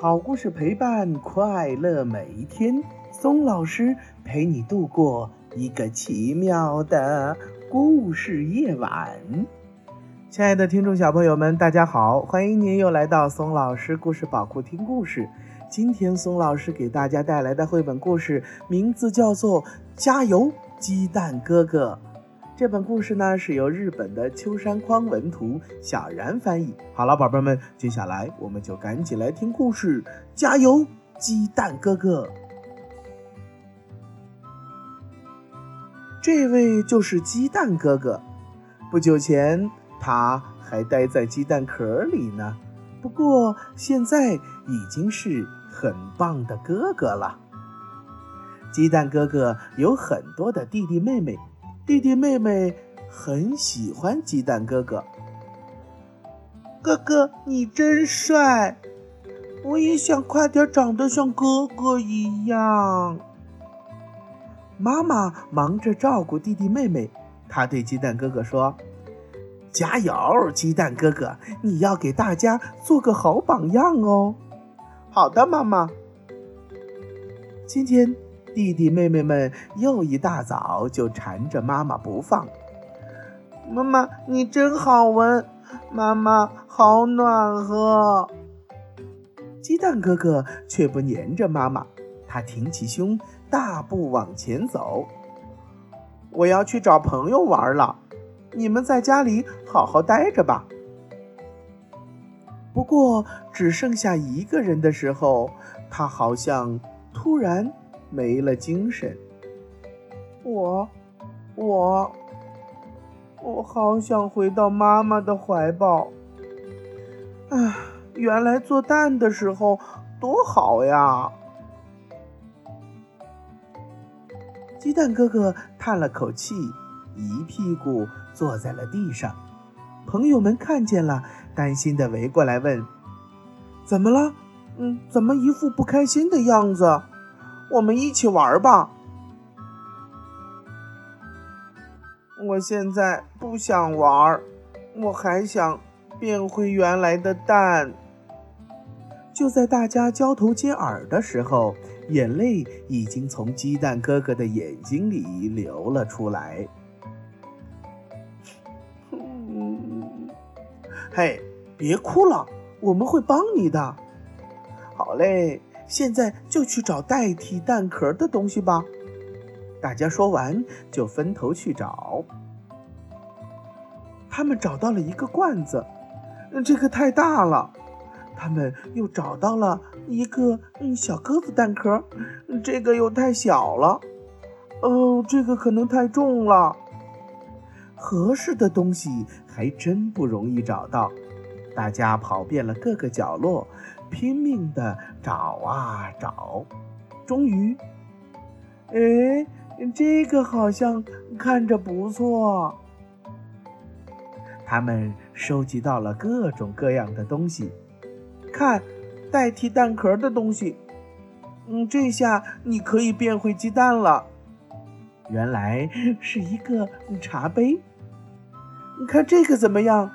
好故事陪伴快乐每一天，松老师陪你度过一个奇妙的故事夜晚。亲爱的听众小朋友们，大家好，欢迎您又来到松老师故事宝库听故事。今天松老师给大家带来的绘本故事名字叫做《加油，鸡蛋哥哥》。这本故事呢是由日本的秋山匡文图，小然翻译。好了，宝贝们，接下来我们就赶紧来听故事。加油，鸡蛋哥哥！这位就是鸡蛋哥哥。不久前他还待在鸡蛋壳里呢，不过现在已经是很棒的哥哥了。鸡蛋哥哥有很多的弟弟妹妹。弟弟妹妹很喜欢鸡蛋哥哥。哥哥，你真帅！我也想快点长得像哥哥一样。妈妈忙着照顾弟弟妹妹，她对鸡蛋哥哥说：“加油，鸡蛋哥哥，你要给大家做个好榜样哦。”好的，妈妈。今天。弟弟妹妹们又一大早就缠着妈妈不放。妈妈，你真好闻，妈妈好暖和。鸡蛋哥哥却不粘着妈妈，他挺起胸，大步往前走。我要去找朋友玩了，你们在家里好好待着吧。不过只剩下一个人的时候，他好像突然。没了精神，我，我，我好想回到妈妈的怀抱。啊，原来做蛋的时候多好呀！鸡蛋哥哥叹了口气，一屁股坐在了地上。朋友们看见了，担心的围过来问：“怎么了？嗯，怎么一副不开心的样子？”我们一起玩吧！我现在不想玩，我还想变回原来的蛋。就在大家交头接耳的时候，眼泪已经从鸡蛋哥哥的眼睛里流了出来。嘿，别哭了，我们会帮你的。好嘞。现在就去找代替蛋壳的东西吧。大家说完，就分头去找。他们找到了一个罐子，这个太大了。他们又找到了一个嗯小鸽子蛋壳，这个又太小了。哦，这个可能太重了。合适的东西还真不容易找到。大家跑遍了各个角落。拼命的找啊找，终于，哎，这个好像看着不错。他们收集到了各种各样的东西，看，代替蛋壳的东西。嗯，这下你可以变回鸡蛋了。原来是一个茶杯。你看这个怎么样？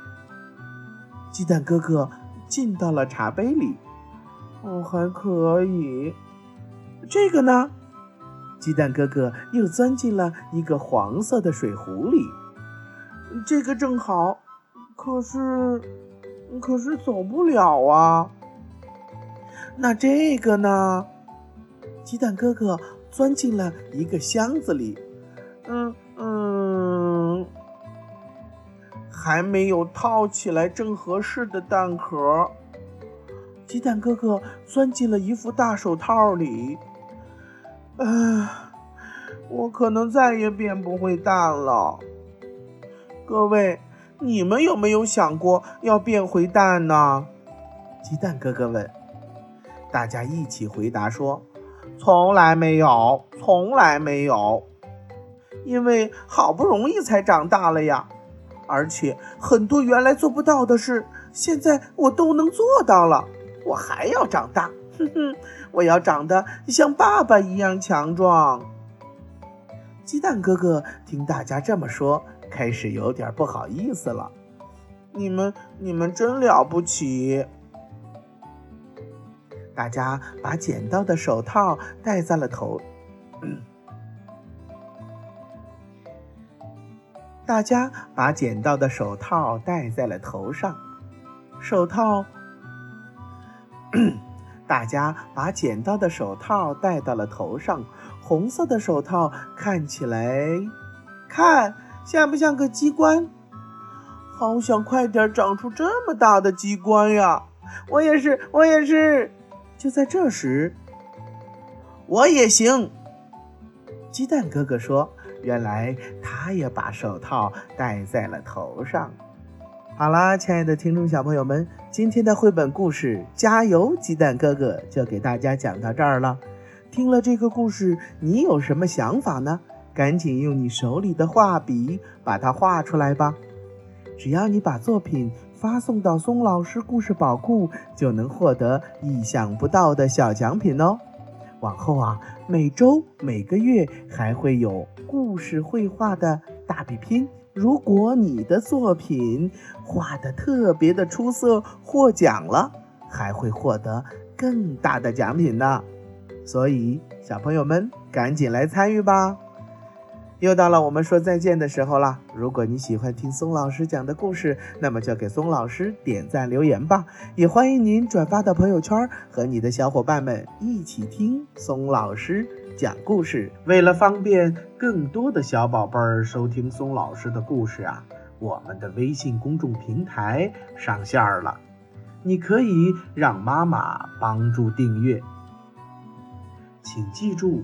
鸡蛋哥哥。进到了茶杯里，哦，还可以。这个呢？鸡蛋哥哥又钻进了一个黄色的水壶里，这个正好。可是，可是走不了啊。那这个呢？鸡蛋哥哥钻进了一个箱子里，嗯。还没有套起来正合适的蛋壳，鸡蛋哥哥钻进了一副大手套里。啊，我可能再也变不回蛋了。各位，你们有没有想过要变回蛋呢？鸡蛋哥哥问。大家一起回答说：“从来没有，从来没有，因为好不容易才长大了呀。”而且很多原来做不到的事，现在我都能做到了。我还要长大，哼哼，我要长得像爸爸一样强壮。鸡蛋哥哥听大家这么说，开始有点不好意思了。你们，你们真了不起。大家把捡到的手套戴在了头。大家把捡到的手套戴在了头上，手套。大家把捡到的手套戴到了头上，红色的手套看起来，看像不像个机关？好想快点长出这么大的机关呀！我也是，我也是。就在这时，我也行。鸡蛋哥哥说：“原来他也把手套戴在了头上。”好啦，亲爱的听众小朋友们，今天的绘本故事《加油，鸡蛋哥哥》就给大家讲到这儿了。听了这个故事，你有什么想法呢？赶紧用你手里的画笔把它画出来吧。只要你把作品发送到松老师故事宝库，就能获得意想不到的小奖品哦。往后啊，每周、每个月还会有故事绘画的大比拼。如果你的作品画的特别的出色，获奖了，还会获得更大的奖品呢。所以，小朋友们赶紧来参与吧！又到了我们说再见的时候了。如果你喜欢听松老师讲的故事，那么就给松老师点赞留言吧。也欢迎您转发到朋友圈，和你的小伙伴们一起听松老师。讲故事，为了方便更多的小宝贝儿收听松老师的故事啊，我们的微信公众平台上线了，你可以让妈妈帮助订阅。请记住，